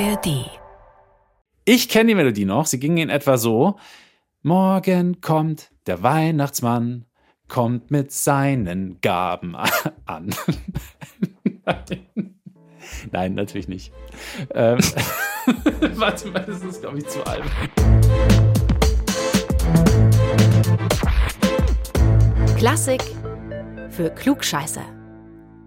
ARD. Ich kenne die Melodie noch. Sie ging in etwa so. Morgen kommt der Weihnachtsmann, kommt mit seinen Gaben an. Nein. Nein, natürlich nicht. Ähm, warte mal, das ist, glaube ich, zu alt. Klassik für Klugscheißer.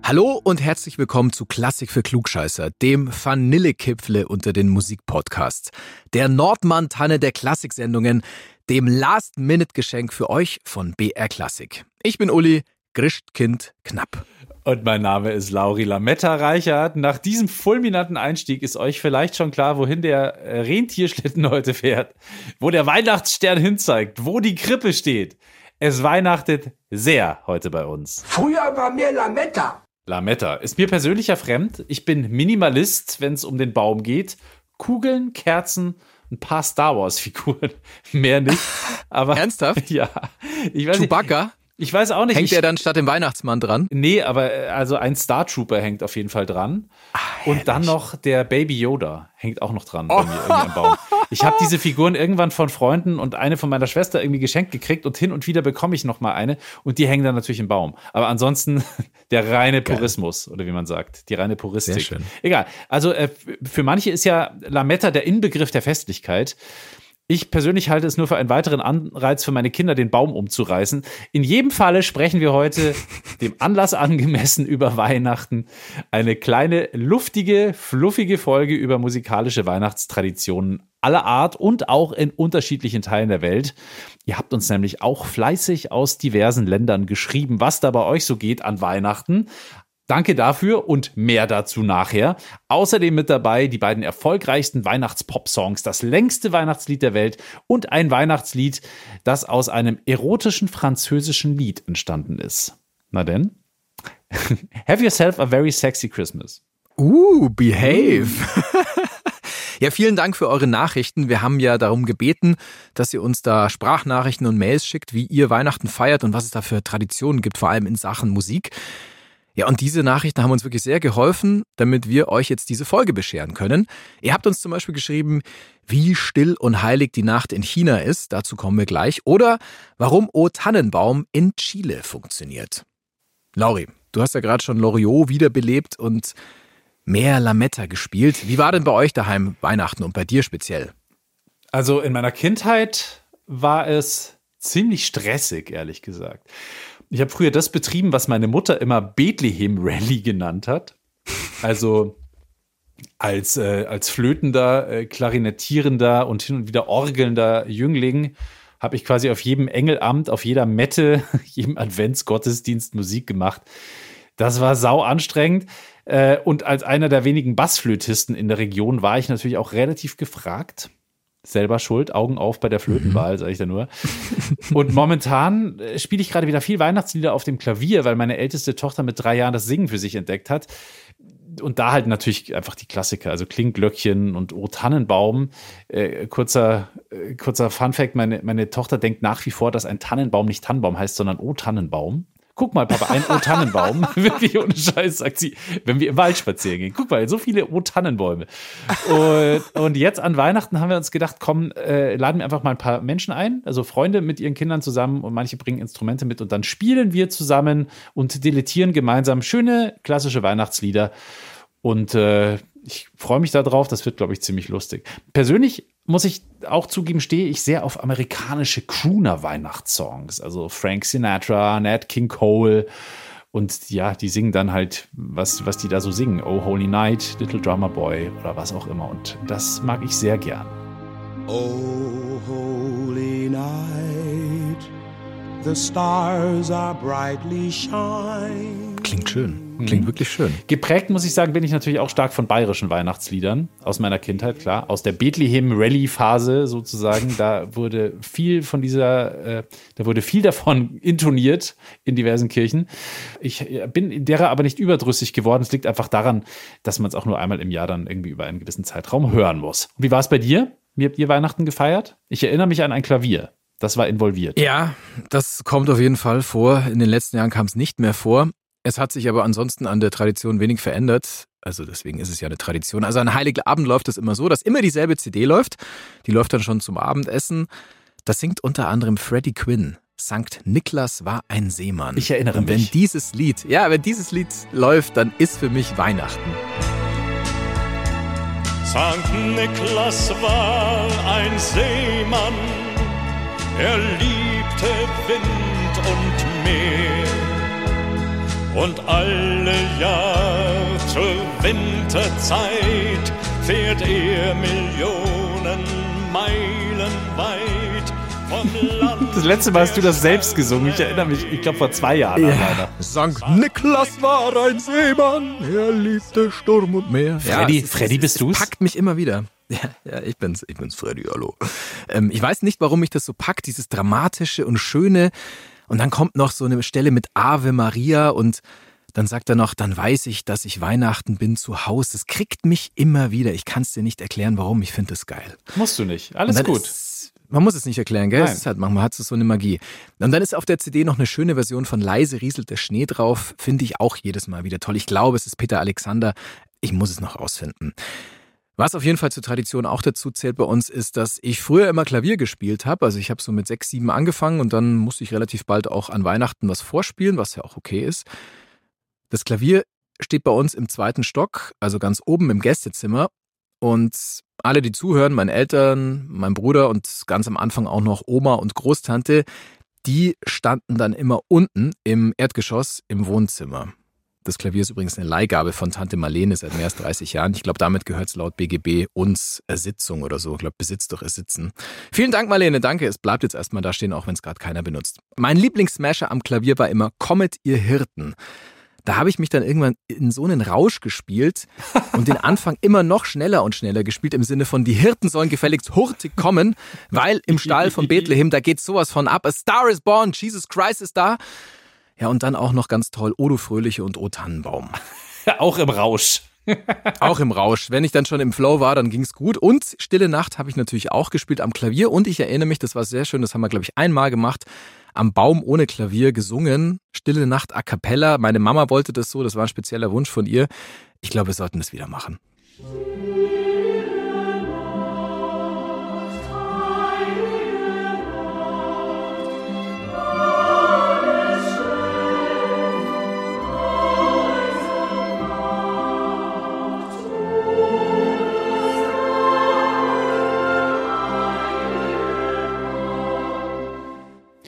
Hallo und herzlich willkommen zu Klassik für Klugscheißer, dem Vanillekipfle unter den Musikpodcasts, der Nordmann-Tanne der Klassiksendungen, dem Last-Minute-Geschenk für euch von BR Klassik. Ich bin Uli, Grischtkind Knapp. Und mein Name ist Lauri Lametta Reichert. Nach diesem fulminanten Einstieg ist euch vielleicht schon klar, wohin der Rentierschlitten heute fährt, wo der Weihnachtsstern hinzeigt, wo die Krippe steht. Es weihnachtet sehr heute bei uns. Früher war mir Lametta. Lametta ist mir persönlich ja fremd. Ich bin Minimalist, wenn es um den Baum geht. Kugeln, Kerzen, ein paar Star Wars Figuren, mehr nicht. Aber ernsthaft? Ja. Ich weiß Chewbacca? Nicht, ich weiß auch nicht. Hängt der dann statt dem Weihnachtsmann dran? Nee, aber äh, also ein Star Trooper hängt auf jeden Fall dran. Ach, und dann noch der Baby Yoda hängt auch noch dran oh. bei mir irgendwie am Baum. Ich habe diese Figuren irgendwann von Freunden und eine von meiner Schwester irgendwie geschenkt gekriegt und hin und wieder bekomme ich noch mal eine und die hängen dann natürlich im Baum. Aber ansonsten der reine Purismus Geil. oder wie man sagt, die reine Puristik. Sehr schön. Egal. Also äh, für manche ist ja Lametta der Inbegriff der Festlichkeit. Ich persönlich halte es nur für einen weiteren Anreiz für meine Kinder, den Baum umzureißen. In jedem Falle sprechen wir heute dem Anlass angemessen über Weihnachten. Eine kleine, luftige, fluffige Folge über musikalische Weihnachtstraditionen aller Art und auch in unterschiedlichen Teilen der Welt. Ihr habt uns nämlich auch fleißig aus diversen Ländern geschrieben, was da bei euch so geht an Weihnachten. Danke dafür und mehr dazu nachher. Außerdem mit dabei die beiden erfolgreichsten Weihnachtspop-Songs, das längste Weihnachtslied der Welt und ein Weihnachtslied, das aus einem erotischen französischen Lied entstanden ist. Na denn? Have yourself a very sexy Christmas. Uh, behave. Ja, vielen Dank für eure Nachrichten. Wir haben ja darum gebeten, dass ihr uns da Sprachnachrichten und Mails schickt, wie ihr Weihnachten feiert und was es da für Traditionen gibt, vor allem in Sachen Musik. Ja, und diese Nachrichten haben uns wirklich sehr geholfen, damit wir euch jetzt diese Folge bescheren können. Ihr habt uns zum Beispiel geschrieben, wie still und heilig die Nacht in China ist, dazu kommen wir gleich, oder warum O Tannenbaum in Chile funktioniert. Lauri, du hast ja gerade schon Loriot wiederbelebt und mehr Lametta gespielt. Wie war denn bei euch daheim Weihnachten und bei dir speziell? Also in meiner Kindheit war es ziemlich stressig, ehrlich gesagt. Ich habe früher das betrieben, was meine Mutter immer Bethlehem Rally genannt hat. Also als, äh, als flötender, äh, klarinettierender und hin und wieder orgelnder Jüngling habe ich quasi auf jedem Engelamt, auf jeder Mette, jedem Adventsgottesdienst Musik gemacht. Das war sau anstrengend. Äh, und als einer der wenigen Bassflötisten in der Region war ich natürlich auch relativ gefragt selber schuld, Augen auf bei der Flötenwahl, mhm. sage ich da nur. Und momentan äh, spiele ich gerade wieder viel Weihnachtslieder auf dem Klavier, weil meine älteste Tochter mit drei Jahren das Singen für sich entdeckt hat. Und da halt natürlich einfach die Klassiker, also Klingglöckchen und O Tannenbaum. Äh, kurzer, äh, kurzer Funfact: meine, meine Tochter denkt nach wie vor, dass ein Tannenbaum nicht Tannenbaum heißt, sondern O Tannenbaum guck mal, Papa, ein O-Tannenbaum. Wirklich ohne Scheiß, sagt sie, wenn wir im Wald spazieren gehen. Guck mal, so viele O-Tannenbäume. Und, und, jetzt an Weihnachten haben wir uns gedacht, komm, äh, laden wir einfach mal ein paar Menschen ein, also Freunde mit ihren Kindern zusammen und manche bringen Instrumente mit und dann spielen wir zusammen und dilettieren gemeinsam schöne klassische Weihnachtslieder. Und äh, ich freue mich darauf, das wird, glaube ich, ziemlich lustig. Persönlich muss ich auch zugeben, stehe ich sehr auf amerikanische Crooner-Weihnachtssongs. Also Frank Sinatra, Nat King Cole. Und ja, die singen dann halt, was, was die da so singen. Oh Holy Night, Little Drummer Boy oder was auch immer. Und das mag ich sehr gern. Oh Holy Night, the stars are brightly shine. Klingt schön. Klingt mhm. wirklich schön. Geprägt, muss ich sagen, bin ich natürlich auch stark von bayerischen Weihnachtsliedern aus meiner Kindheit, klar. Aus der Bethlehem-Rally-Phase sozusagen. Da wurde viel von dieser, äh, da wurde viel davon intoniert in diversen Kirchen. Ich äh, bin derer aber nicht überdrüssig geworden. Es liegt einfach daran, dass man es auch nur einmal im Jahr dann irgendwie über einen gewissen Zeitraum hören muss. wie war es bei dir? Wie habt ihr Weihnachten gefeiert? Ich erinnere mich an ein Klavier. Das war involviert. Ja, das kommt auf jeden Fall vor. In den letzten Jahren kam es nicht mehr vor. Es hat sich aber ansonsten an der Tradition wenig verändert. Also deswegen ist es ja eine Tradition. Also an Heiligabend läuft es immer so, dass immer dieselbe CD läuft. Die läuft dann schon zum Abendessen. Das singt unter anderem Freddie Quinn. Sankt Niklas war ein Seemann. Ich erinnere Und wenn mich. dieses Lied, ja, wenn dieses Lied läuft, dann ist für mich Weihnachten. Sankt Niklas war ein Seemann, er liebte Wind und Meer. Und alle Jahr zur Winterzeit fährt er Millionen Meilen weit vom Land. Das letzte Mal hast du das selbst gesungen. Ich erinnere mich, ich glaube vor zwei Jahren an leider. Sankt Niklas war ein Seemann, er liebte Sturm und Meer. Freddy- es ist- Freddy, es- bist es du's? packt mich immer wieder. Ja, ja, ich bin's, ich bin's, Freddy, hallo. Ähm, ich weiß nicht, warum mich das so packt, dieses Dramatische und Schöne. Und dann kommt noch so eine Stelle mit Ave Maria und dann sagt er noch, dann weiß ich, dass ich Weihnachten bin zu Hause. Das kriegt mich immer wieder. Ich kann's dir nicht erklären, warum. Ich finde das geil. Musst du nicht. Alles gut. Ist, man muss es nicht erklären, gell? Nein. Es ist halt, manchmal hat es so eine Magie. Und dann ist auf der CD noch eine schöne Version von Leise rieselt der Schnee drauf. Finde ich auch jedes Mal wieder toll. Ich glaube, es ist Peter Alexander. Ich muss es noch rausfinden. Was auf jeden Fall zur Tradition auch dazu zählt bei uns, ist, dass ich früher immer Klavier gespielt habe. Also ich habe so mit sechs, sieben angefangen und dann musste ich relativ bald auch an Weihnachten was vorspielen, was ja auch okay ist. Das Klavier steht bei uns im zweiten Stock, also ganz oben im Gästezimmer. Und alle, die zuhören, meine Eltern, mein Bruder und ganz am Anfang auch noch Oma und Großtante, die standen dann immer unten im Erdgeschoss im Wohnzimmer. Das Klavier ist übrigens eine Leihgabe von Tante Marlene seit mehr als 30 Jahren. Ich glaube, damit gehört es laut BGB uns Ersitzung oder so. Ich glaube, Besitz durch Ersitzen. Vielen Dank, Marlene. Danke. Es bleibt jetzt erstmal da stehen, auch wenn es gerade keiner benutzt. Mein Lieblingssmasher am Klavier war immer Kommet, ihr Hirten. Da habe ich mich dann irgendwann in so einen Rausch gespielt und den Anfang immer noch schneller und schneller gespielt, im Sinne von, die Hirten sollen gefälligst hurtig kommen, weil im Stall von Bethlehem, da geht sowas von ab. A Star is born, Jesus Christ ist da. Ja, und dann auch noch ganz toll, O du Fröhliche und O Tannenbaum. Auch im Rausch. Auch im Rausch. Wenn ich dann schon im Flow war, dann ging's gut. Und Stille Nacht habe ich natürlich auch gespielt am Klavier. Und ich erinnere mich, das war sehr schön, das haben wir, glaube ich, einmal gemacht, am Baum ohne Klavier gesungen. Stille Nacht a cappella. Meine Mama wollte das so, das war ein spezieller Wunsch von ihr. Ich glaube, wir sollten das wieder machen.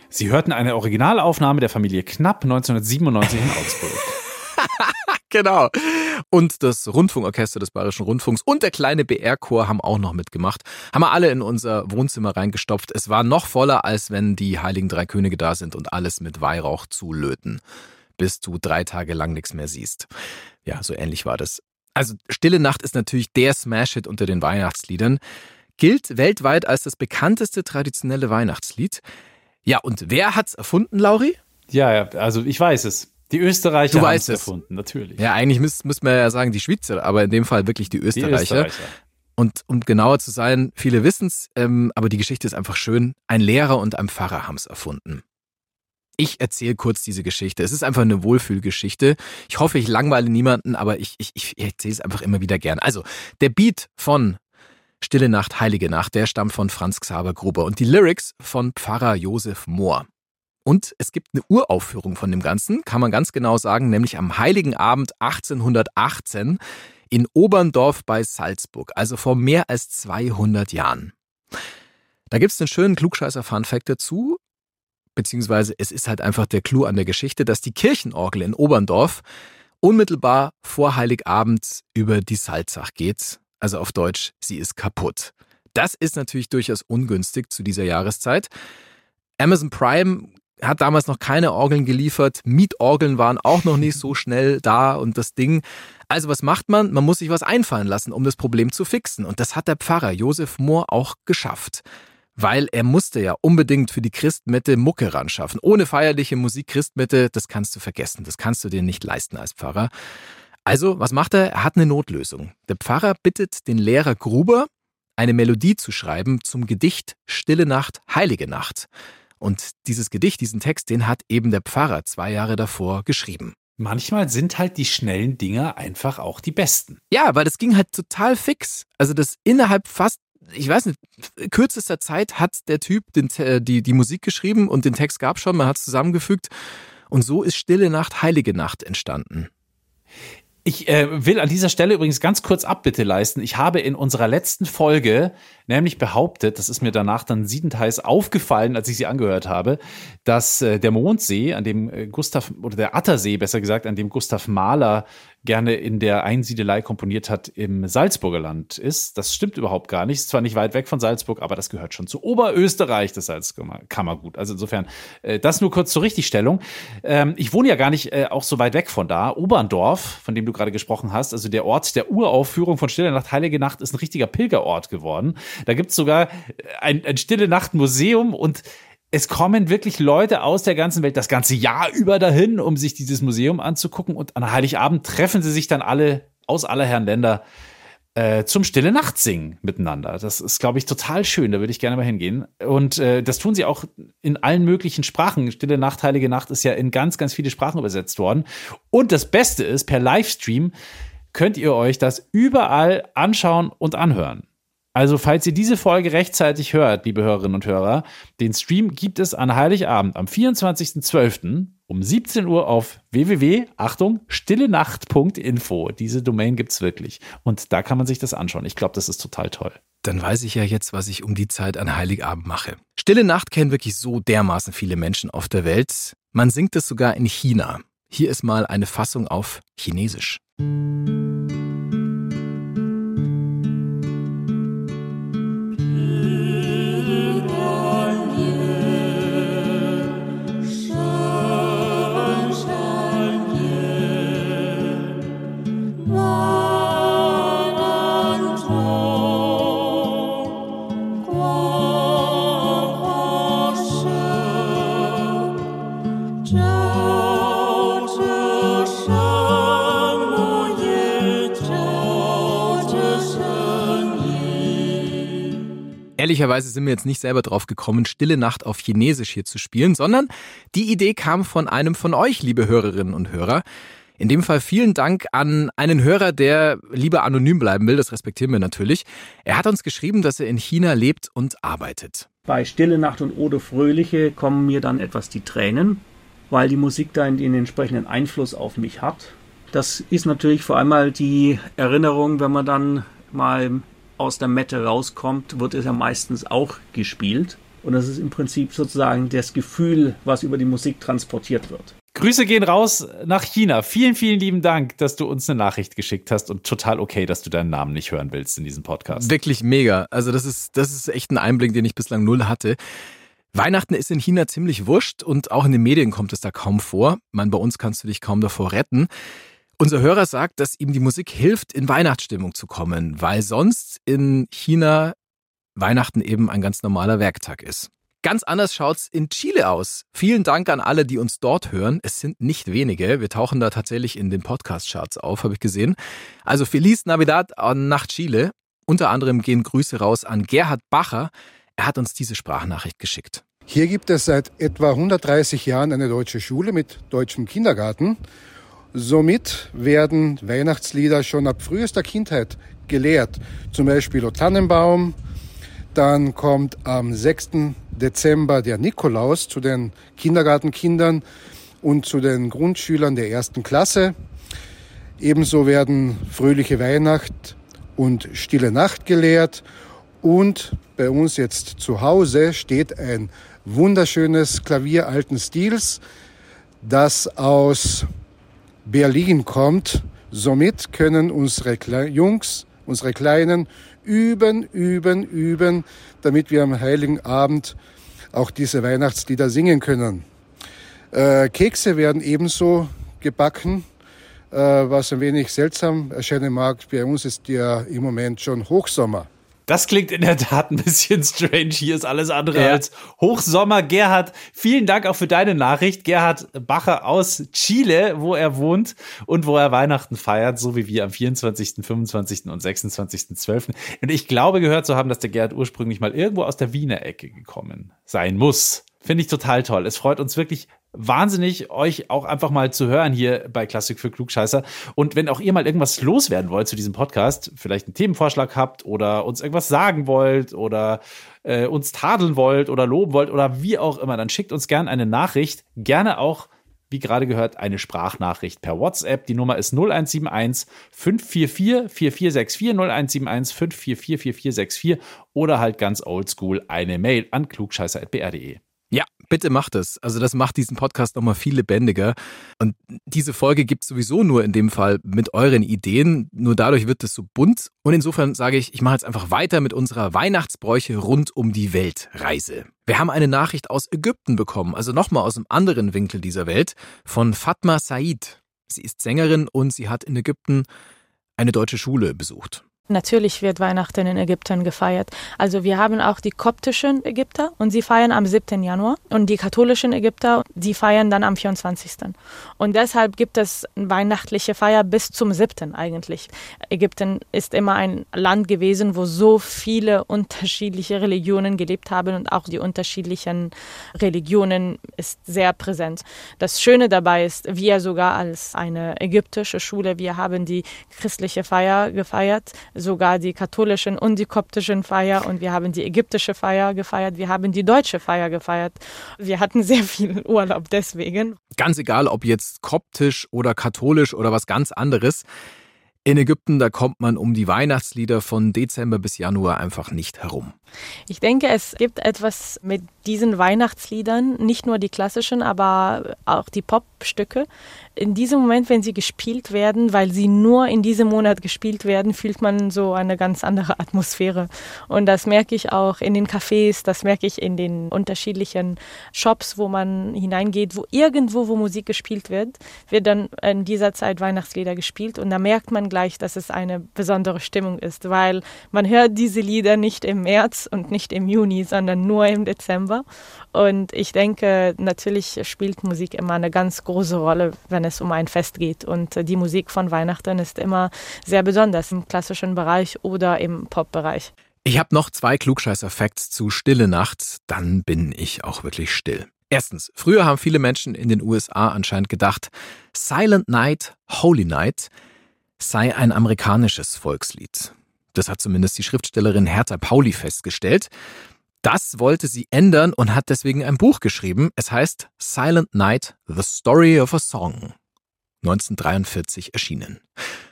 Sie hörten eine Originalaufnahme der Familie Knapp 1997 in Augsburg. Genau. Und das Rundfunkorchester des Bayerischen Rundfunks und der kleine BR-Chor haben auch noch mitgemacht. Haben wir alle in unser Wohnzimmer reingestopft. Es war noch voller, als wenn die Heiligen Drei Könige da sind und alles mit Weihrauch zulöten. Bis du drei Tage lang nichts mehr siehst. Ja, so ähnlich war das. Also Stille Nacht ist natürlich der Smash-Hit unter den Weihnachtsliedern. Gilt weltweit als das bekannteste traditionelle Weihnachtslied. Ja, und wer hat's erfunden, Lauri? Ja, ja, also ich weiß es. Die Österreicher haben es es. erfunden, natürlich. Ja, eigentlich müsste müsst man ja sagen die Schweizer, aber in dem Fall wirklich die die Österreicher. Österreicher. Und um genauer zu sein, viele wissen's, ähm, aber die Geschichte ist einfach schön. Ein Lehrer und ein Pfarrer haben's erfunden. Ich erzähle kurz diese Geschichte. Es ist einfach eine Wohlfühlgeschichte. Ich hoffe, ich langweile niemanden, aber ich, ich, ich erzähle es einfach immer wieder gern. Also, der Beat von Stille Nacht, Heilige Nacht, der stammt von Franz Xaver Gruber und die Lyrics von Pfarrer Josef Mohr. Und es gibt eine Uraufführung von dem Ganzen, kann man ganz genau sagen, nämlich am Heiligen Abend 1818 in Oberndorf bei Salzburg, also vor mehr als 200 Jahren. Da gibt's einen schönen Klugscheißer-Fun-Fact dazu, beziehungsweise es ist halt einfach der Clou an der Geschichte, dass die Kirchenorgel in Oberndorf unmittelbar vor Heiligabend über die Salzach geht, also auf Deutsch, sie ist kaputt. Das ist natürlich durchaus ungünstig zu dieser Jahreszeit. Amazon Prime hat damals noch keine Orgeln geliefert. Mietorgeln waren auch noch nicht so schnell da und das Ding. Also was macht man? Man muss sich was einfallen lassen, um das Problem zu fixen. Und das hat der Pfarrer Josef Mohr auch geschafft. Weil er musste ja unbedingt für die Christmette Mucke ran schaffen. Ohne feierliche Musik Christmette, das kannst du vergessen. Das kannst du dir nicht leisten als Pfarrer. Also, was macht er? Er hat eine Notlösung. Der Pfarrer bittet den Lehrer Gruber, eine Melodie zu schreiben zum Gedicht Stille Nacht, Heilige Nacht. Und dieses Gedicht, diesen Text, den hat eben der Pfarrer zwei Jahre davor geschrieben. manchmal sind halt die schnellen Dinger einfach auch die besten. Ja, weil das ging halt total fix. Also das innerhalb fast, ich weiß nicht, kürzester Zeit hat der Typ den, äh, die, die Musik geschrieben und den Text gab schon, man hat es zusammengefügt. Und so ist Stille Nacht, Heilige Nacht entstanden. Ich äh, will an dieser Stelle übrigens ganz kurz Abbitte leisten. Ich habe in unserer letzten Folge nämlich behauptet, das ist mir danach dann siebenteils aufgefallen, als ich sie angehört habe, dass äh, der Mondsee, an dem äh, Gustav, oder der Attersee besser gesagt, an dem Gustav Mahler gerne in der Einsiedelei komponiert hat, im Salzburger Land ist. Das stimmt überhaupt gar nicht. Ist zwar nicht weit weg von Salzburg, aber das gehört schon zu Oberösterreich, das Salzkammergut. Also insofern, äh, das nur kurz zur Richtigstellung. Ähm, ich wohne ja gar nicht äh, auch so weit weg von da. Oberndorf, von dem du gerade gesprochen hast, also der Ort der Uraufführung von Stille Nacht, Heilige Nacht, ist ein richtiger Pilgerort geworden. Da gibt's sogar ein, ein Stille Nacht Museum und es kommen wirklich Leute aus der ganzen Welt das ganze Jahr über dahin, um sich dieses Museum anzugucken. Und an Heiligabend treffen sie sich dann alle aus aller Herren Länder äh, zum Stille Nacht singen miteinander. Das ist, glaube ich, total schön. Da würde ich gerne mal hingehen. Und äh, das tun sie auch in allen möglichen Sprachen. Stille Nacht, Heilige Nacht ist ja in ganz, ganz viele Sprachen übersetzt worden. Und das Beste ist, per Livestream könnt ihr euch das überall anschauen und anhören. Also, falls ihr diese Folge rechtzeitig hört, liebe Hörerinnen und Hörer, den Stream gibt es an Heiligabend am 24.12. um 17 Uhr auf www, Achtung, stillenacht.info. Diese Domain gibt es wirklich. Und da kann man sich das anschauen. Ich glaube, das ist total toll. Dann weiß ich ja jetzt, was ich um die Zeit an Heiligabend mache. Stille Nacht kennen wirklich so dermaßen viele Menschen auf der Welt. Man singt es sogar in China. Hier ist mal eine Fassung auf Chinesisch. Ehrlicherweise sind wir jetzt nicht selber drauf gekommen, Stille Nacht auf Chinesisch hier zu spielen, sondern die Idee kam von einem von euch, liebe Hörerinnen und Hörer. In dem Fall vielen Dank an einen Hörer, der lieber anonym bleiben will, das respektieren wir natürlich. Er hat uns geschrieben, dass er in China lebt und arbeitet. Bei Stille Nacht und Ode Fröhliche kommen mir dann etwas die Tränen, weil die Musik da den entsprechenden Einfluss auf mich hat. Das ist natürlich vor allem die Erinnerung, wenn man dann mal aus der Mette rauskommt, wird es ja meistens auch gespielt. Und das ist im Prinzip sozusagen das Gefühl, was über die Musik transportiert wird. Grüße gehen raus nach China. Vielen, vielen lieben Dank, dass du uns eine Nachricht geschickt hast und total okay, dass du deinen Namen nicht hören willst in diesem Podcast. Wirklich mega. Also das ist, das ist echt ein Einblick, den ich bislang null hatte. Weihnachten ist in China ziemlich wurscht und auch in den Medien kommt es da kaum vor. Man, bei uns kannst du dich kaum davor retten. Unser Hörer sagt, dass ihm die Musik hilft, in Weihnachtsstimmung zu kommen, weil sonst in China Weihnachten eben ein ganz normaler Werktag ist. Ganz anders schaut's in Chile aus. Vielen Dank an alle, die uns dort hören. Es sind nicht wenige. Wir tauchen da tatsächlich in den Podcast-Charts auf, habe ich gesehen. Also Feliz Navidad nach Chile. Unter anderem gehen Grüße raus an Gerhard Bacher. Er hat uns diese Sprachnachricht geschickt. Hier gibt es seit etwa 130 Jahren eine deutsche Schule mit deutschem Kindergarten. Somit werden Weihnachtslieder schon ab frühester Kindheit gelehrt. Zum Beispiel O Tannenbaum. Dann kommt am 6. Dezember der Nikolaus zu den Kindergartenkindern und zu den Grundschülern der ersten Klasse. Ebenso werden fröhliche Weihnacht und stille Nacht gelehrt. Und bei uns jetzt zu Hause steht ein wunderschönes Klavier alten Stils, das aus Berlin kommt. Somit können unsere Kle Jungs, unsere Kleinen üben, üben, üben, damit wir am heiligen Abend auch diese Weihnachtslieder singen können. Äh, Kekse werden ebenso gebacken, äh, was ein wenig seltsam erscheinen mag. Bei uns ist ja im Moment schon Hochsommer. Das klingt in der Tat ein bisschen strange. Hier ist alles andere ja. als Hochsommer. Gerhard, vielen Dank auch für deine Nachricht. Gerhard Bacher aus Chile, wo er wohnt und wo er Weihnachten feiert, so wie wir am 24., 25. und 26.12. Und ich glaube gehört zu haben, dass der Gerhard ursprünglich mal irgendwo aus der Wiener Ecke gekommen sein muss. Finde ich total toll. Es freut uns wirklich wahnsinnig, euch auch einfach mal zu hören hier bei Klassik für Klugscheißer. Und wenn auch ihr mal irgendwas loswerden wollt zu diesem Podcast, vielleicht einen Themenvorschlag habt oder uns irgendwas sagen wollt oder äh, uns tadeln wollt oder loben wollt oder wie auch immer, dann schickt uns gerne eine Nachricht. Gerne auch, wie gerade gehört, eine Sprachnachricht per WhatsApp. Die Nummer ist 0171 544 4464 0171 544 4464 oder halt ganz oldschool eine Mail an klugscheißer.br.de. Bitte macht es. Also das macht diesen Podcast nochmal viel lebendiger. Und diese Folge gibt es sowieso nur in dem Fall mit euren Ideen. Nur dadurch wird es so bunt. Und insofern sage ich, ich mache jetzt einfach weiter mit unserer Weihnachtsbräuche rund um die Weltreise. Wir haben eine Nachricht aus Ägypten bekommen, also nochmal aus einem anderen Winkel dieser Welt, von Fatma Said. Sie ist Sängerin und sie hat in Ägypten eine deutsche Schule besucht. Natürlich wird Weihnachten in Ägypten gefeiert. Also wir haben auch die koptischen Ägypter und sie feiern am 7. Januar und die katholischen Ägypter, die feiern dann am 24. Und deshalb gibt es weihnachtliche Feier bis zum 7. eigentlich. Ägypten ist immer ein Land gewesen, wo so viele unterschiedliche Religionen gelebt haben und auch die unterschiedlichen Religionen ist sehr präsent. Das Schöne dabei ist, wir sogar als eine ägyptische Schule, wir haben die christliche Feier gefeiert sogar die katholischen und die koptischen Feier und wir haben die ägyptische Feier gefeiert, wir haben die deutsche Feier gefeiert. Wir hatten sehr viel Urlaub deswegen. Ganz egal, ob jetzt koptisch oder katholisch oder was ganz anderes. In Ägypten, da kommt man um die Weihnachtslieder von Dezember bis Januar einfach nicht herum. Ich denke, es gibt etwas mit diesen Weihnachtsliedern, nicht nur die klassischen, aber auch die Popstücke. In diesem Moment, wenn sie gespielt werden, weil sie nur in diesem Monat gespielt werden, fühlt man so eine ganz andere Atmosphäre. Und das merke ich auch in den Cafés, das merke ich in den unterschiedlichen Shops, wo man hineingeht, wo irgendwo, wo Musik gespielt wird, wird dann in dieser Zeit Weihnachtslieder gespielt. Und da merkt man gleich, dass es eine besondere Stimmung ist, weil man hört diese Lieder nicht im März und nicht im Juni, sondern nur im Dezember. Und ich denke, natürlich spielt Musik immer eine ganz große Rolle, wenn es um ein Fest geht. Und die Musik von Weihnachten ist immer sehr besonders im klassischen Bereich oder im Pop-Bereich. Ich habe noch zwei Klugscheißer-Facts zu Stille Nacht, dann bin ich auch wirklich still. Erstens, früher haben viele Menschen in den USA anscheinend gedacht, Silent Night, Holy Night sei ein amerikanisches Volkslied. Das hat zumindest die Schriftstellerin Hertha Pauli festgestellt. Das wollte sie ändern und hat deswegen ein Buch geschrieben. Es heißt Silent Night, The Story of a Song. 1943 erschienen.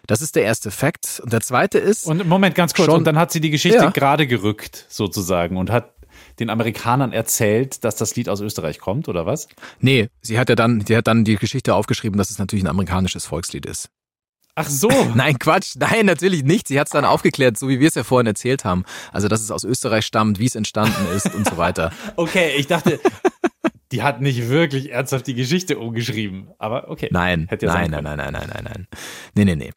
Das ist der erste Fakt. Und der zweite ist. Und Moment, ganz kurz. Schon, und dann hat sie die Geschichte Ja. gerade gerückt, sozusagen, und hat den Amerikanern erzählt, dass das Lied aus Österreich kommt, oder was? Nee, sie hat ja dann, die hat dann die Geschichte aufgeschrieben, dass es natürlich ein amerikanisches Volkslied ist. Ach so. Nein, Quatsch, nein, natürlich nicht. Sie hat es dann aufgeklärt, so wie wir es ja vorhin erzählt haben. Also, dass es aus Österreich stammt, wie es entstanden ist und so weiter. Okay, ich dachte, die hat nicht wirklich ernsthaft die Geschichte umgeschrieben. Aber okay. Nein, Hätte ja nein, nein, nein, nein, nein, nein, nein. Nee, nee, nee.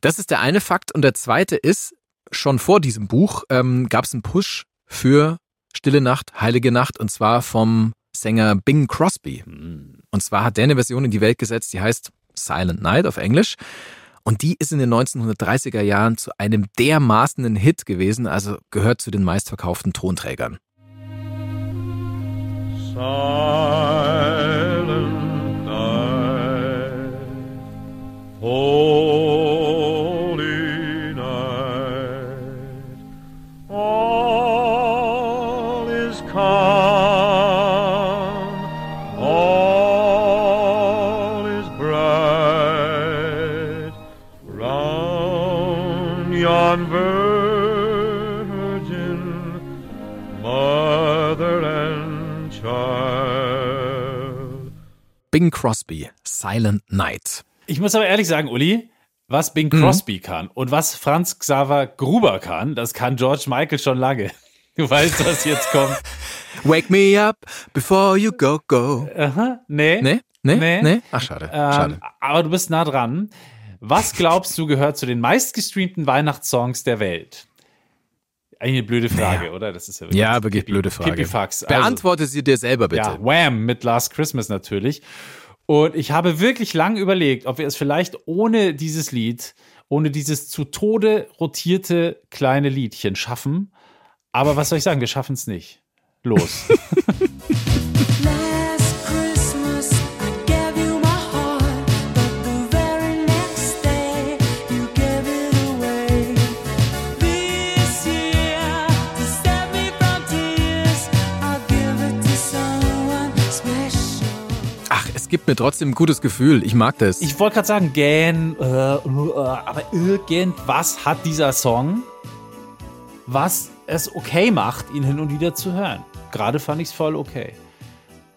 Das ist der eine Fakt. Und der zweite ist, schon vor diesem Buch ähm, gab es einen Push für Stille Nacht, Heilige Nacht und zwar vom Sänger Bing Crosby. Und zwar hat der eine Version in die Welt gesetzt, die heißt Silent Night auf Englisch. Und die ist in den 1930er Jahren zu einem dermaßenen Hit gewesen, also gehört zu den meistverkauften Tonträgern. Silent night, holy Bing Crosby, Silent Night. Ich muss aber ehrlich sagen, Uli, was Bing Crosby kann und was Franz Xaver Gruber kann, das kann George Michael schon lange. Du weißt, was jetzt kommt. Wake me up before you go, go. Aha, nee. Nee? Nee? Nee. Nee? Ach, schade. schade. Ähm, aber du bist nah dran. Was glaubst du gehört zu den meistgestreamten Weihnachtssongs der Welt? Eigentlich eine blöde Frage, oder? Das ist ja wirklich Ja, wirklich blöde Frage. Pipifax. Also, Beantworte sie dir selber bitte. Ja, Wham mit Last Christmas natürlich. Und ich habe wirklich lang überlegt, ob wir es vielleicht ohne dieses Lied, ohne dieses zu Tode rotierte kleine Liedchen schaffen. Aber was soll ich sagen? Wir schaffen es nicht. Los. gibt mir trotzdem ein gutes Gefühl. Ich mag das. Ich wollte gerade sagen, gähn, äh, äh, aber irgendwas hat dieser Song, was es okay macht, ihn hin und wieder zu hören. Gerade fand ich es voll okay.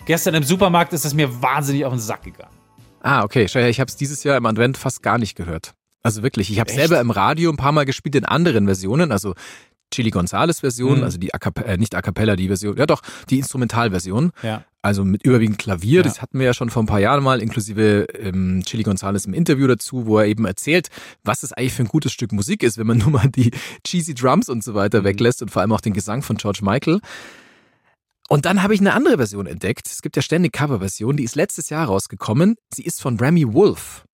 Gestern im Supermarkt ist es mir wahnsinnig auf den Sack gegangen. ah, okay. Ich habe es dieses Jahr im Advent fast gar nicht gehört. Also wirklich, ich habe selber im Radio ein paar Mal gespielt in anderen Versionen, also Chili Gonzales Version, Mhm. also die A äh, nicht A cappella, die Version, ja doch, die Instrumentalversion. Ja. Also mit überwiegend Klavier, Ja. das hatten wir ja schon vor ein paar Jahren mal, inklusive ähm, Chili Gonzales im Interview dazu, wo er eben erzählt, was es eigentlich für ein gutes Stück Musik ist, wenn man nur mal die cheesy Drums und so Mhm. weiter weglässt und vor allem auch den Gesang von George Michael. Und dann habe ich eine andere Version entdeckt. Es gibt ja ständig Coverversionen, die ist letztes Jahr rausgekommen. Sie ist von Remy Wolf.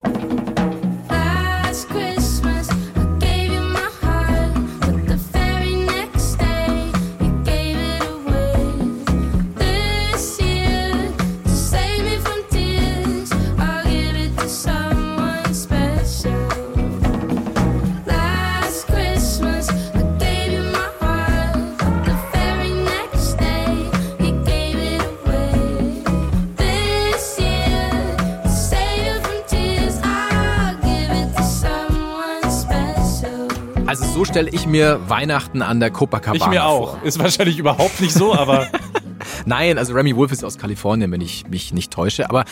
So stelle ich mir Weihnachten an der Copacabana Ich mir auch. vor. Ist wahrscheinlich überhaupt nicht so, aber Nein, also Remy Wolf ist aus Kalifornien, wenn ich mich nicht täusche, aber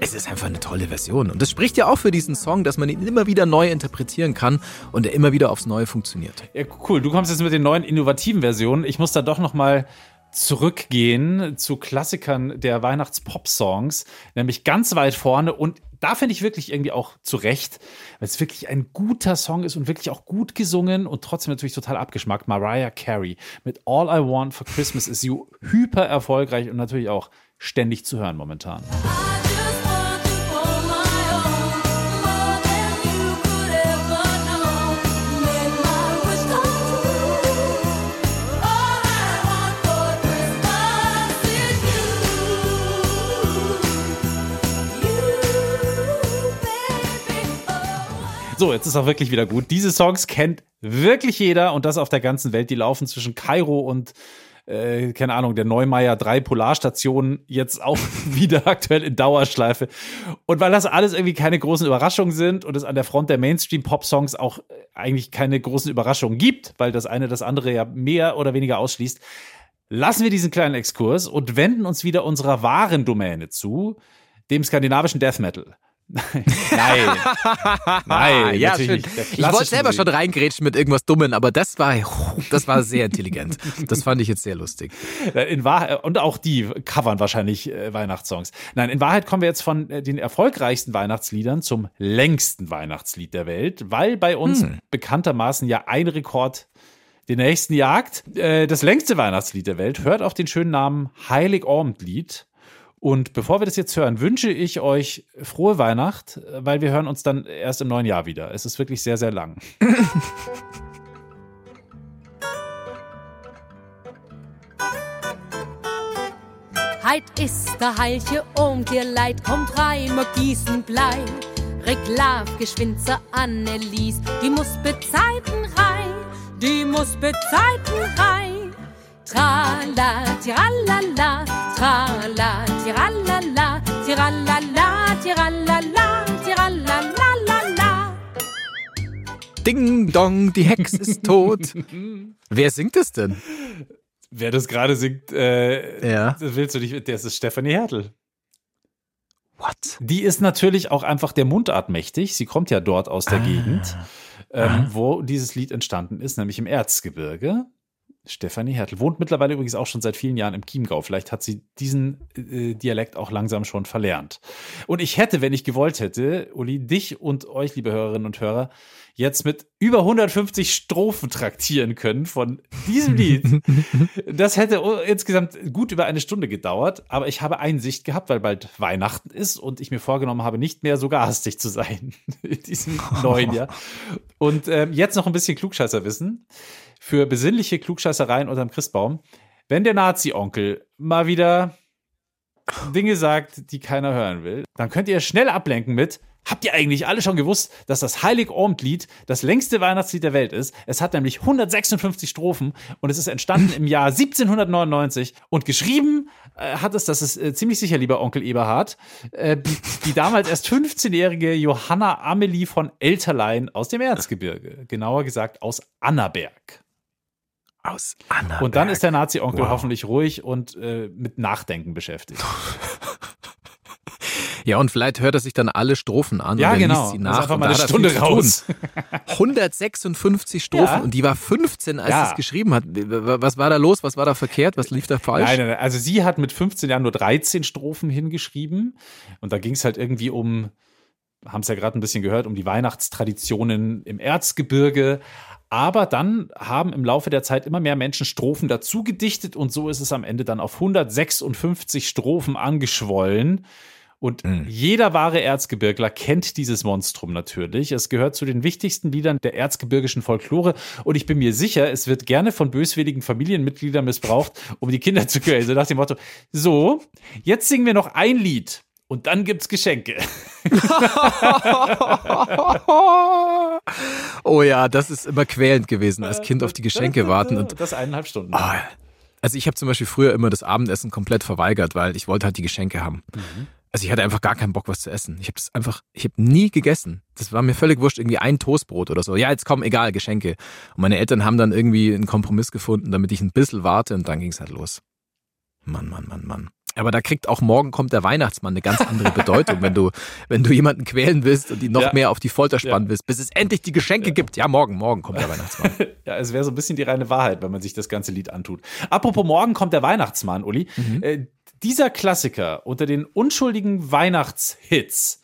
es ist einfach eine tolle Version. Und das spricht ja auch für diesen Song, dass man ihn immer wieder neu interpretieren kann und er immer wieder aufs Neue funktioniert. Ja, cool. Du kommst jetzt mit den neuen innovativen Versionen. Ich muss da doch noch mal zurückgehen zu Klassikern der Weihnachts-Pop-Songs, nämlich ganz weit vorne. Und da finde ich wirklich irgendwie auch zu Recht, weil es wirklich ein guter Song ist und wirklich auch gut gesungen und trotzdem natürlich total abgeschmackt. Mariah Carey mit All I Want for Christmas ist sie hyper erfolgreich und natürlich auch ständig zu hören momentan. So, jetzt ist auch wirklich wieder gut. Diese Songs kennt wirklich jeder und das auf der ganzen Welt. Die laufen zwischen Kairo und äh, keine Ahnung, der Neumeier 3 Polarstationen jetzt auch wieder aktuell in Dauerschleife. Und weil das alles irgendwie keine großen Überraschungen sind und es an der Front der Mainstream-Pop-Songs auch äh, eigentlich keine großen Überraschungen gibt, weil das eine das andere ja mehr oder weniger ausschließt, lassen wir diesen kleinen Exkurs und wenden uns wieder unserer wahren Domäne zu, dem skandinavischen Death Metal. Nein. Nein, ja, natürlich schön. Ich wollte selber Musik. schon reingrätschen mit irgendwas Dummen, aber das war, das war sehr intelligent. Das fand ich jetzt sehr lustig. In Wahrheit, und auch die covern wahrscheinlich äh, Weihnachtssongs. Nein, in Wahrheit kommen wir jetzt von äh, den erfolgreichsten Weihnachtsliedern zum längsten Weihnachtslied der Welt, weil bei uns Hm. bekanntermaßen ja ein Rekord den nächsten jagt. Äh, das längste Weihnachtslied der Welt hört auf den schönen Namen Heiligabendlied. Und bevor wir das jetzt hören, wünsche ich euch frohe Weihnacht, weil wir hören uns dann erst im neuen Jahr wieder. Es ist wirklich sehr, sehr lang. Heit ist der Heilche und ihr Leid kommt rein, mag gießen Blei. Reklav geschwind zur Annelies, die muss bezeiten rein, die muss bezeiten rein. Trala, tiralala, trala, tiralala, tiralala, tiralala, tiralalalala. Ding dong, die Hex ist tot. Wer singt es denn? Wer das gerade singt, äh, Ja. das willst du nicht, das ist Stefanie Hertel. What? Die ist natürlich auch einfach der Mundart mächtig. Sie kommt ja dort aus der Gegend, ähm, wo dieses Lied entstanden ist, nämlich im Erzgebirge. Stefanie Hertel wohnt mittlerweile übrigens auch schon seit vielen Jahren im Chiemgau. Vielleicht hat sie diesen äh, Dialekt auch langsam schon verlernt. Und ich hätte, wenn ich gewollt hätte, Uli, dich und euch, liebe Hörerinnen und Hörer, jetzt mit über 150 Strophen traktieren können von diesem Lied. Das hätte insgesamt gut über eine Stunde gedauert, aber ich habe Einsicht gehabt, weil bald Weihnachten ist und ich mir vorgenommen habe, nicht mehr so garstig zu sein in diesem neuen Jahr. Und ähm, jetzt noch ein bisschen Klugscheißerwissen für besinnliche Klugscheißereien unterm Christbaum. Wenn der Nazi-Onkel mal wieder Dinge sagt, die keiner hören will, dann könnt ihr schnell ablenken mit Habt ihr eigentlich alle schon gewusst, dass das Heilig-Ormt-Lied das längste Weihnachtslied der Welt ist? Es hat nämlich 156 Strophen und es ist entstanden im Jahr 1799 und geschrieben äh, hat es, das ist äh, ziemlich sicher, lieber Onkel Eberhard, äh, die, die damals erst 15-jährige Johanna Amelie von Elterlein aus dem Erzgebirge. Genauer gesagt aus Annaberg. Aus Annaberg. Und dann ist der Nazi-Onkel Wow. hoffentlich ruhig und äh, mit Nachdenken beschäftigt. Ja, und vielleicht hört er sich dann alle Strophen an Ja, und er genau. liest sie nach. einfach mal eine Stunde raus. 156 Strophen Ja. und die war 15, als Ja. sie es geschrieben hat. Was war da los? Was war da verkehrt? Was lief da falsch? Nein, nein, nein. Also sie hat mit 15 Jahren nur 13 Strophen hingeschrieben. Und da ging es halt irgendwie um, haben es ja gerade ein bisschen gehört, um die Weihnachtstraditionen im Erzgebirge. Aber dann haben im Laufe der Zeit immer mehr Menschen Strophen dazu gedichtet und so ist es am Ende dann auf 156 Strophen angeschwollen. Und jeder wahre Erzgebirgler kennt dieses Monstrum natürlich. Es gehört zu den wichtigsten Liedern der erzgebirgischen Folklore. Und ich bin mir sicher, es wird gerne von böswilligen Familienmitgliedern missbraucht, um die Kinder zu quälen. So nach dem Motto, so, jetzt singen wir noch ein Lied und dann gibt's Geschenke. oh ja, das ist immer quälend gewesen, als Kind auf die Geschenke warten. Und Das eineinhalb Stunden. Ah, also ich habe zum Beispiel früher immer das Abendessen komplett verweigert, weil ich wollte halt die Geschenke haben. Also ich hatte einfach gar keinen Bock, was zu essen. Ich habe das einfach, ich habe nie gegessen. Das war mir völlig wurscht, irgendwie ein Toastbrot oder so. Ja, jetzt komm, egal, Geschenke. Und meine Eltern haben dann irgendwie einen Kompromiss gefunden, damit ich ein bisschen warte und dann ging es halt los. Mann, Mann, Mann, Mann. Aber da kriegt auch morgen kommt der Weihnachtsmann eine ganz andere Bedeutung, wenn du, wenn du jemanden quälen willst und ihn noch Ja. mehr auf die Folter spannen Ja. willst, bis es endlich die Geschenke gibt. Ja, morgen, morgen kommt der Weihnachtsmann. Ja, es wäre so ein bisschen die reine Wahrheit, wenn man sich das ganze Lied antut. Apropos morgen kommt der Weihnachtsmann, Uli. Äh, dieser Klassiker unter den unschuldigen Weihnachtshits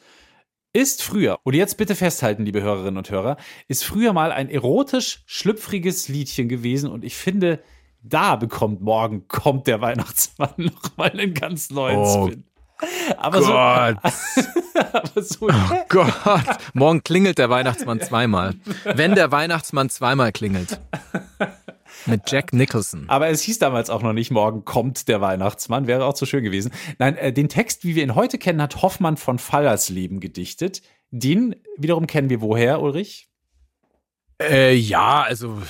ist früher, und jetzt bitte festhalten, liebe Hörerinnen und Hörer, ist früher mal ein erotisch schlüpfriges Liedchen gewesen und ich finde, da bekommt morgen kommt der Weihnachtsmann noch mal einen ganz neuen Oh Spin. Aber Gott. so, aber so Gott, morgen klingelt der Weihnachtsmann zweimal. Wenn der Weihnachtsmann zweimal klingelt. Mit Jack Nicholson. Aber es hieß damals auch noch nicht, morgen kommt der Weihnachtsmann, wäre auch zu schön gewesen. Nein, äh, den Text, wie wir ihn heute kennen, hat Hoffmann von Fallersleben gedichtet. Den wiederum kennen wir woher, Ulrich? Äh, ja, also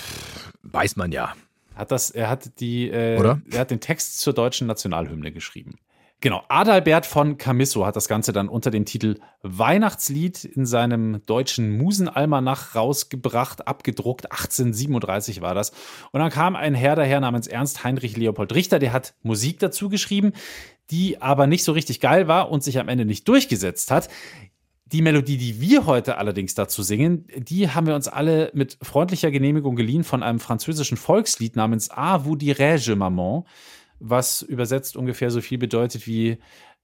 weiß man ja. Hat das, er hat die, äh, Oder? er hat den Text zur deutschen Nationalhymne geschrieben. Genau, Adalbert von Camisso hat das Ganze dann unter dem Titel Weihnachtslied in seinem deutschen Musenalmanach rausgebracht, abgedruckt, 1837 war das. Und dann kam ein Herr daher namens Ernst Heinrich Leopold Richter, der hat Musik dazu geschrieben, die aber nicht so richtig geil war und sich am Ende nicht durchgesetzt hat. Die Melodie, die wir heute allerdings dazu singen, die haben wir uns alle mit freundlicher Genehmigung geliehen von einem französischen Volkslied namens Ah, vous dirais-je, Maman, was übersetzt ungefähr so viel bedeutet wie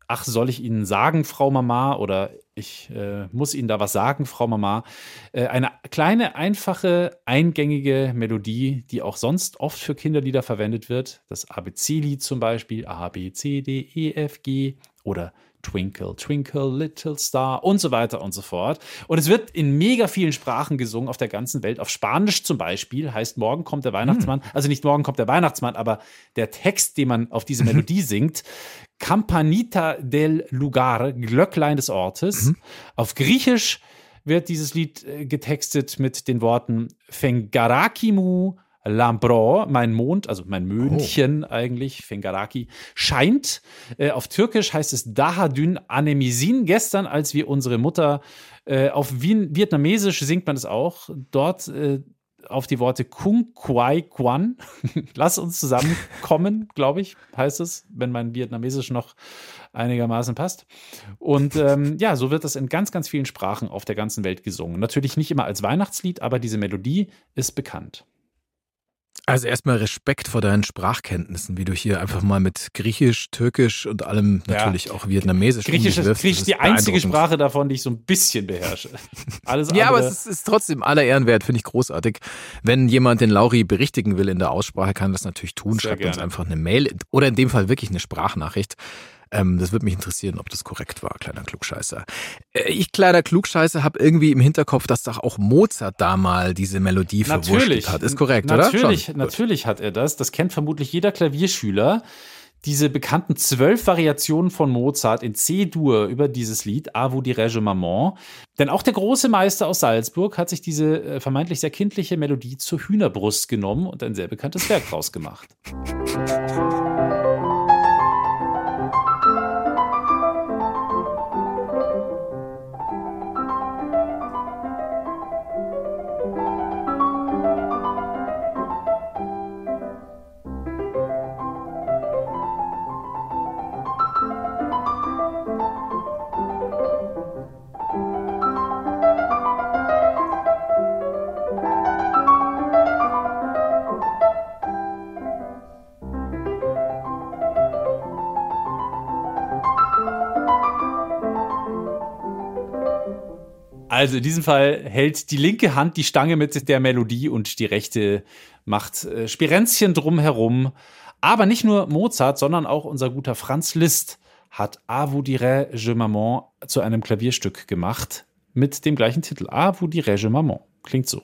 Ach, soll ich Ihnen sagen, Frau Mama? Oder ich äh, muss Ihnen da was sagen, Frau Mama. Äh, eine kleine, einfache, eingängige Melodie, die auch sonst oft für Kinderlieder verwendet wird. Das ABC-Lied zum Beispiel, A, B, C, D, E, F, G oder Twinkle, Twinkle, Little Star und so weiter und so fort. Und es wird in mega vielen Sprachen gesungen auf der ganzen Welt. Auf Spanisch zum Beispiel heißt Morgen kommt der Weihnachtsmann. Also nicht Morgen kommt der Weihnachtsmann, aber der Text, den man auf diese Melodie singt, Campanita del Lugar, Glöcklein des Ortes. Auf Griechisch wird dieses Lied äh, getextet mit den Worten Fengarakimu Lambro, mein Mond, also mein Möndchen eigentlich, Fengaraki, scheint. Äh, auf Türkisch heißt es Dahadün Anemisin. Gestern, als wir unsere Mutter äh, auf Wien, Vietnamesisch singt man es auch, dort äh, auf die Worte Kung Kwai Quan. Lass uns zusammenkommen, glaube ich, heißt es, wenn mein Vietnamesisch noch einigermaßen passt. Und ähm, ja, so wird das in ganz, ganz vielen Sprachen auf der ganzen Welt gesungen. Natürlich nicht immer als Weihnachtslied, aber diese Melodie ist bekannt. Also erstmal Respekt vor deinen Sprachkenntnissen, wie du hier einfach mal mit Griechisch, Türkisch und allem Ja. natürlich auch Vietnamesisch Griechisch ist. Griechisch die einzige. Sprache davon, die ich so ein bisschen beherrsche. Alles Ja, aber es ist, ist trotzdem aller Ehren wert, finde ich großartig. Wenn jemand den Lauri berichtigen will in der Aussprache, kann das natürlich tun. Sehr Schreibt uns gerne. einfach eine Mail oder in dem Fall wirklich eine Sprachnachricht. Ähm, das würde mich interessieren, ob das korrekt war, kleiner Klugscheißer. Äh, ich, kleiner Klugscheißer, habe irgendwie im Hinterkopf, dass doch auch Mozart da mal diese Melodie verwurschtelt hat. Ist korrekt, natürlich, oder? Schon. Natürlich, natürlich hat er das. Das kennt vermutlich jeder Klavierschüler. diese bekannten zwölf Variationen von Mozart in C-Dur über dieses Lied, A vous dirais-je maman. Denn auch der große Meister aus Salzburg hat sich diese äh, vermeintlich sehr kindliche Melodie zur Hühnerbrust genommen und ein sehr bekanntes Werk draus gemacht. Also in diesem Fall hält die linke Hand die Stange mit der Melodie und die rechte macht äh, Spirenzchen drumherum. Aber nicht nur Mozart, sondern auch unser guter Franz Liszt hat A vous dirais-je maman zu einem Klavierstück gemacht mit dem gleichen Titel. A vous dirais-je maman. Klingt so.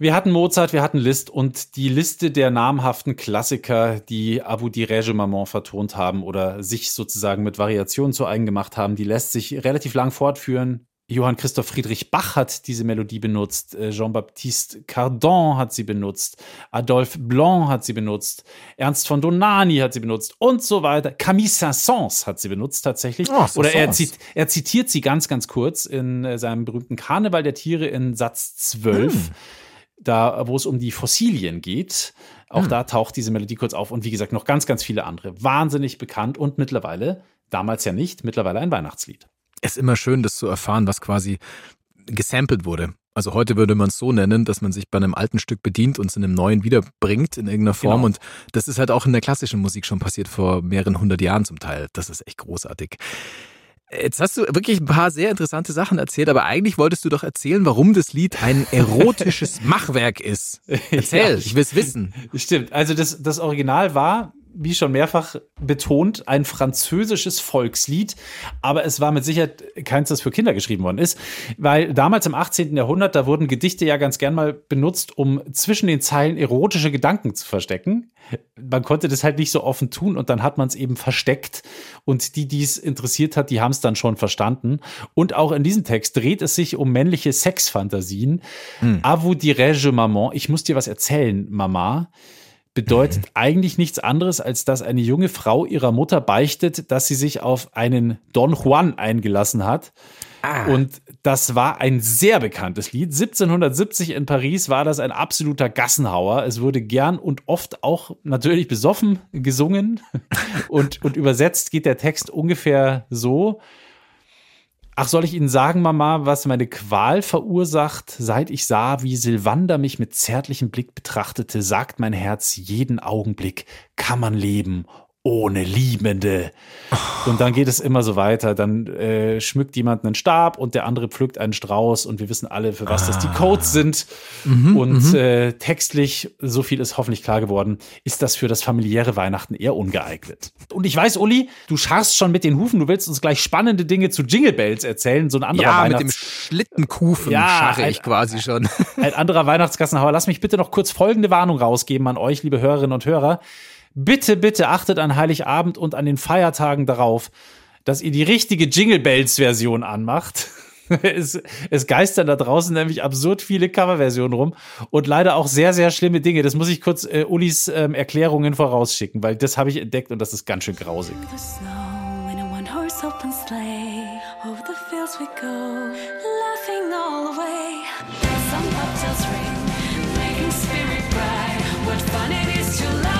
Wir hatten Mozart, wir hatten Liszt und die Liste der namhaften Klassiker, die Abu Direge Maman vertont haben oder sich sozusagen mit Variationen zu eigen gemacht haben, die lässt sich relativ lang fortführen. Johann Christoph Friedrich Bach hat diese Melodie benutzt, äh, Jean-Baptiste Cardon hat sie benutzt, Adolphe Blanc hat sie benutzt, Ernst von Donani hat sie benutzt und so weiter. Camille Saint-Saëns hat sie benutzt tatsächlich. Oh, Oder er, zit er zitiert sie ganz, ganz kurz in äh, seinem berühmten Karneval der Tiere in Satz 12 da, wo es um die Fossilien geht. Auch Hm. da taucht diese Melodie kurz auf und wie gesagt noch ganz, ganz viele andere. Wahnsinnig bekannt und mittlerweile, damals ja nicht, mittlerweile ein Weihnachtslied. Es ist immer schön, das zu erfahren, was quasi gesampelt wurde. Also heute würde man es so nennen, dass man sich bei einem alten Stück bedient und es in einem neuen wiederbringt in irgendeiner Form. Genau. Und das ist halt auch in der klassischen Musik schon passiert vor mehreren hundert Jahren zum Teil. Das ist echt großartig. Jetzt hast du wirklich ein paar sehr interessante Sachen erzählt, aber eigentlich wolltest du doch erzählen, warum das Lied ein erotisches Machwerk ist. Erzähl, Ja. ich will es wissen. Stimmt. Also das, das Original war, wie schon mehrfach betont, ein französisches Volkslied, aber es war mit Sicherheit keins, das für Kinder geschrieben worden ist, weil damals im 18. Jahrhundert, da wurden Gedichte ja ganz gern mal benutzt, um zwischen den Zeilen erotische Gedanken zu verstecken. Man konnte das halt nicht so offen tun und dann hat man es eben versteckt und die, die es interessiert hat, die haben es dann schon verstanden. Und auch in diesem Text dreht es sich um männliche Sexfantasien. A vous dirais-je, Maman? Ich muss dir was erzählen, Mama bedeutet eigentlich nichts anderes, als dass eine junge Frau ihrer Mutter beichtet, dass sie sich auf einen Don Juan eingelassen hat. Und das war ein sehr bekanntes Lied. 1770 in Paris war das ein absoluter Gassenhauer. Es wurde gern und oft auch natürlich besoffen gesungen. Und, und übersetzt geht der Text ungefähr so. Ach, soll ich Ihnen sagen, Mama, was meine Qual verursacht? Seit ich sah, wie Silvander mich mit zärtlichem Blick betrachtete, sagt mein Herz jeden Augenblick, kann man leben ohne Liebende. Und dann geht es immer so weiter. Dann äh, schmückt jemand einen Stab und der andere pflückt einen Strauß und wir wissen alle, für was das die Codes sind. und äh, textlich, so viel ist hoffentlich klar geworden, ist das für das familiäre Weihnachten eher ungeeignet. Und ich weiß, Uli, du scharrst schon mit den Hufen, du willst uns gleich spannende Dinge zu Jingle Bells erzählen, so ein anderer Ja, mit Weihnachts dem Schlittenkufen Ja, scharre ein- ich quasi schon. ein anderer Weihnachtsgassenhauer. Lass mich bitte noch kurz folgende Warnung rausgeben an euch, liebe Hörerinnen und Hörer. Bitte, bitte achtet an Heiligabend und an den Feiertagen darauf, dass ihr die richtige Jingle Bells Version anmacht. Es, es geistern da draußen nämlich absurd viele Coverversionen rum und leider auch sehr, sehr schlimme Dinge. Das muss ich kurz äh, Ulis ähm, Erklärungen vorausschicken, weil das habe ich entdeckt und das ist ganz schön grausig. Some bobtails ring, making spirit bright. What fun it is to laugh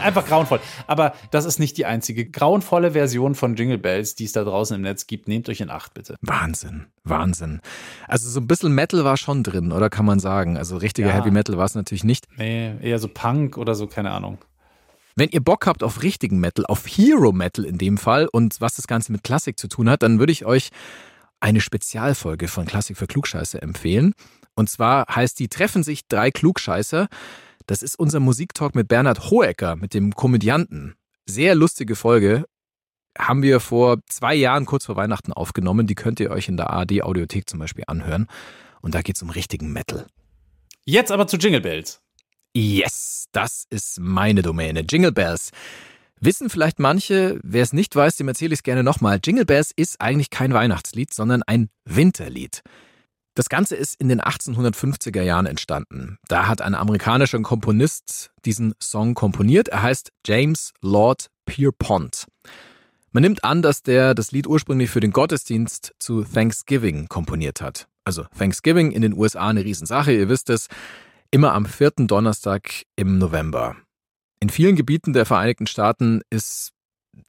einfach grauenvoll. Aber das ist nicht die einzige grauenvolle Version von Jingle Bells, die es da draußen im Netz gibt. Nehmt euch in Acht, bitte. Wahnsinn, Wahnsinn. Also so ein bisschen Metal war schon drin, oder kann man sagen? Also richtiger Ja. Heavy Metal war es natürlich nicht. Nee, eher so Punk oder so, keine Ahnung. Wenn ihr Bock habt auf richtigen Metal, auf Hero Metal in dem Fall und was das Ganze mit Klassik zu tun hat, dann würde ich euch eine Spezialfolge von Klassik für Klugscheißer empfehlen. Und zwar heißt die Treffen sich drei Klugscheißer. Das ist unser Musiktalk mit Bernhard Hohecker, mit dem Komödianten. Sehr lustige Folge. Haben wir vor zwei Jahren kurz vor Weihnachten aufgenommen. Die könnt ihr euch in der ARD Audiothek zum Beispiel anhören. Und da geht's um richtigen Metal. Jetzt aber zu Jingle Bells. Yes, das ist meine Domäne. Jingle Bells. Wissen vielleicht manche, wer es nicht weiß, dem erzähle ich es gerne nochmal. Jingle Bells ist eigentlich kein Weihnachtslied, sondern ein Winterlied. Das Ganze ist in den 1850er Jahren entstanden. Da hat ein amerikanischer Komponist diesen Song komponiert. Er heißt James Lord Pierpont. Man nimmt an, dass der das Lied ursprünglich für den Gottesdienst zu Thanksgiving komponiert hat. Also Thanksgiving in den USA eine Riesensache, ihr wisst es, immer am vierten Donnerstag im November. In vielen Gebieten der Vereinigten Staaten ist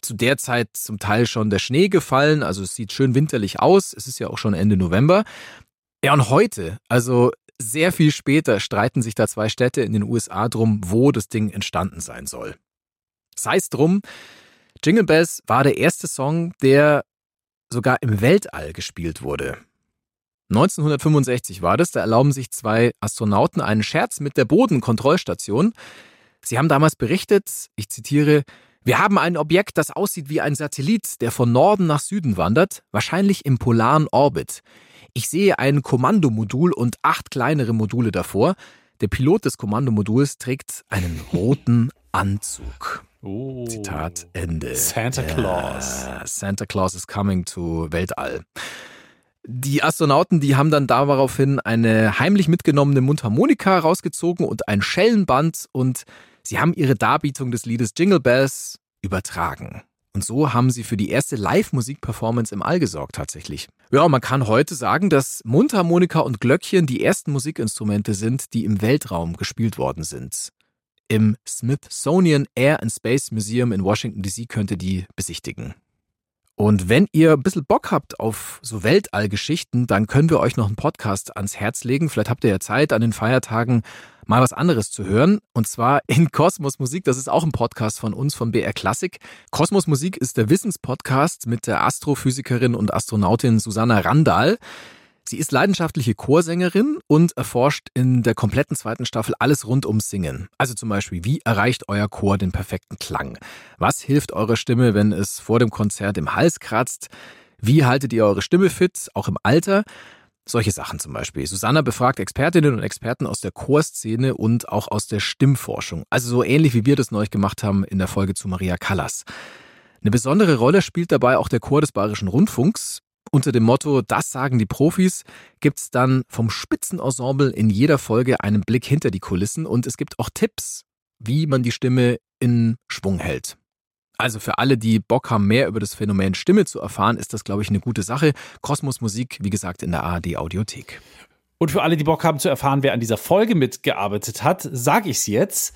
zu der Zeit zum Teil schon der Schnee gefallen, also es sieht schön winterlich aus, es ist ja auch schon Ende November. Ja, und heute, also sehr viel später, streiten sich da zwei Städte in den USA drum, wo das Ding entstanden sein soll. Sei es drum, Jingle Bells war der erste Song, der sogar im Weltall gespielt wurde. 1965 war das, da erlauben sich zwei Astronauten einen Scherz mit der Bodenkontrollstation. Sie haben damals berichtet, ich zitiere, wir haben ein Objekt, das aussieht wie ein Satellit, der von Norden nach Süden wandert, wahrscheinlich im polaren Orbit. Ich sehe ein Kommandomodul und acht kleinere Module davor. Der Pilot des Kommandomoduls trägt einen roten Anzug. Oh. Zitat Ende. Santa Claus. Ja, Santa Claus is coming to Weltall. Die Astronauten, die haben dann daraufhin eine heimlich mitgenommene Mundharmonika rausgezogen und ein Schellenband und sie haben ihre Darbietung des Liedes Jingle Bells übertragen. Und so haben sie für die erste Live-Musik-Performance im All gesorgt tatsächlich. Ja, man kann heute sagen, dass Mundharmonika und Glöckchen die ersten Musikinstrumente sind, die im Weltraum gespielt worden sind. Im Smithsonian Air and Space Museum in Washington DC könnt ihr die besichtigen. Und wenn ihr ein bisschen Bock habt auf so Weltallgeschichten, dann können wir euch noch einen Podcast ans Herz legen. Vielleicht habt ihr ja Zeit, an den Feiertagen mal was anderes zu hören. Und zwar in Kosmos Musik. Das ist auch ein Podcast von uns, von BR Klassik. Kosmos Musik ist der Wissenspodcast mit der Astrophysikerin und Astronautin Susanna Randall. Sie ist leidenschaftliche Chorsängerin und erforscht in der kompletten zweiten Staffel alles rund ums Singen. Also zum Beispiel, wie erreicht euer Chor den perfekten Klang? Was hilft eurer Stimme, wenn es vor dem Konzert im Hals kratzt? Wie haltet ihr eure Stimme fit, auch im Alter? Solche Sachen zum Beispiel. Susanna befragt Expertinnen und Experten aus der Chorszene und auch aus der Stimmforschung. Also so ähnlich wie wir das neulich gemacht haben in der Folge zu Maria Callas. Eine besondere Rolle spielt dabei auch der Chor des Bayerischen Rundfunks. Unter dem Motto Das sagen die Profis gibt's dann vom Spitzenensemble in jeder Folge einen Blick hinter die Kulissen und es gibt auch Tipps, wie man die Stimme in Schwung hält. Also für alle, die Bock haben, mehr über das Phänomen Stimme zu erfahren, ist das, glaube ich, eine gute Sache. Kosmos Musik, wie gesagt, in der ARD Audiothek. Und für alle, die Bock haben zu erfahren, wer an dieser Folge mitgearbeitet hat, sage ich es jetzt.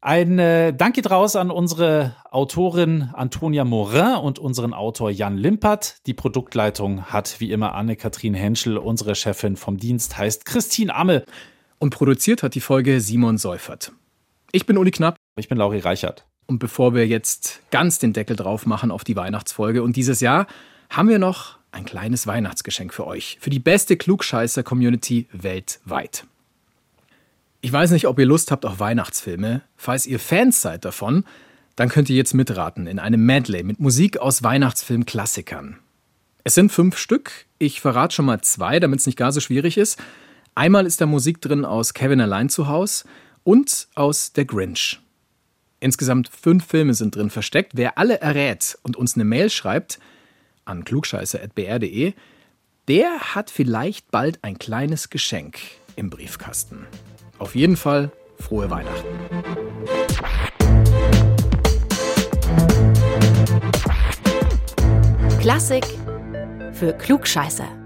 Ein äh, Dank geht raus an unsere Autorin Antonia Morin und unseren Autor Jan Limpert. Die Produktleitung hat wie immer Anne-Kathrin Henschel. Unsere Chefin vom Dienst heißt Christine Amme. Und produziert hat die Folge Simon Seufert. Ich bin Uli Knapp. Ich bin Lauri Reichert. Und bevor wir jetzt ganz den Deckel drauf machen auf die Weihnachtsfolge und dieses Jahr, haben wir noch ein kleines Weihnachtsgeschenk für euch. Für die beste Klugscheißer-Community weltweit. Ich weiß nicht, ob ihr Lust habt auf Weihnachtsfilme. Falls ihr Fans seid davon, dann könnt ihr jetzt mitraten in einem Medley mit Musik aus Weihnachtsfilm-Klassikern. Es sind fünf Stück. Ich verrate schon mal zwei, damit es nicht gar so schwierig ist. Einmal ist da Musik drin aus Kevin allein zu Haus und aus Der Grinch. Insgesamt fünf Filme sind drin versteckt. Wer alle errät und uns eine Mail schreibt an klugscheiße.br.de, der hat vielleicht bald ein kleines Geschenk im Briefkasten. Auf jeden Fall frohe Weihnachten. Klassik für Klugscheißer.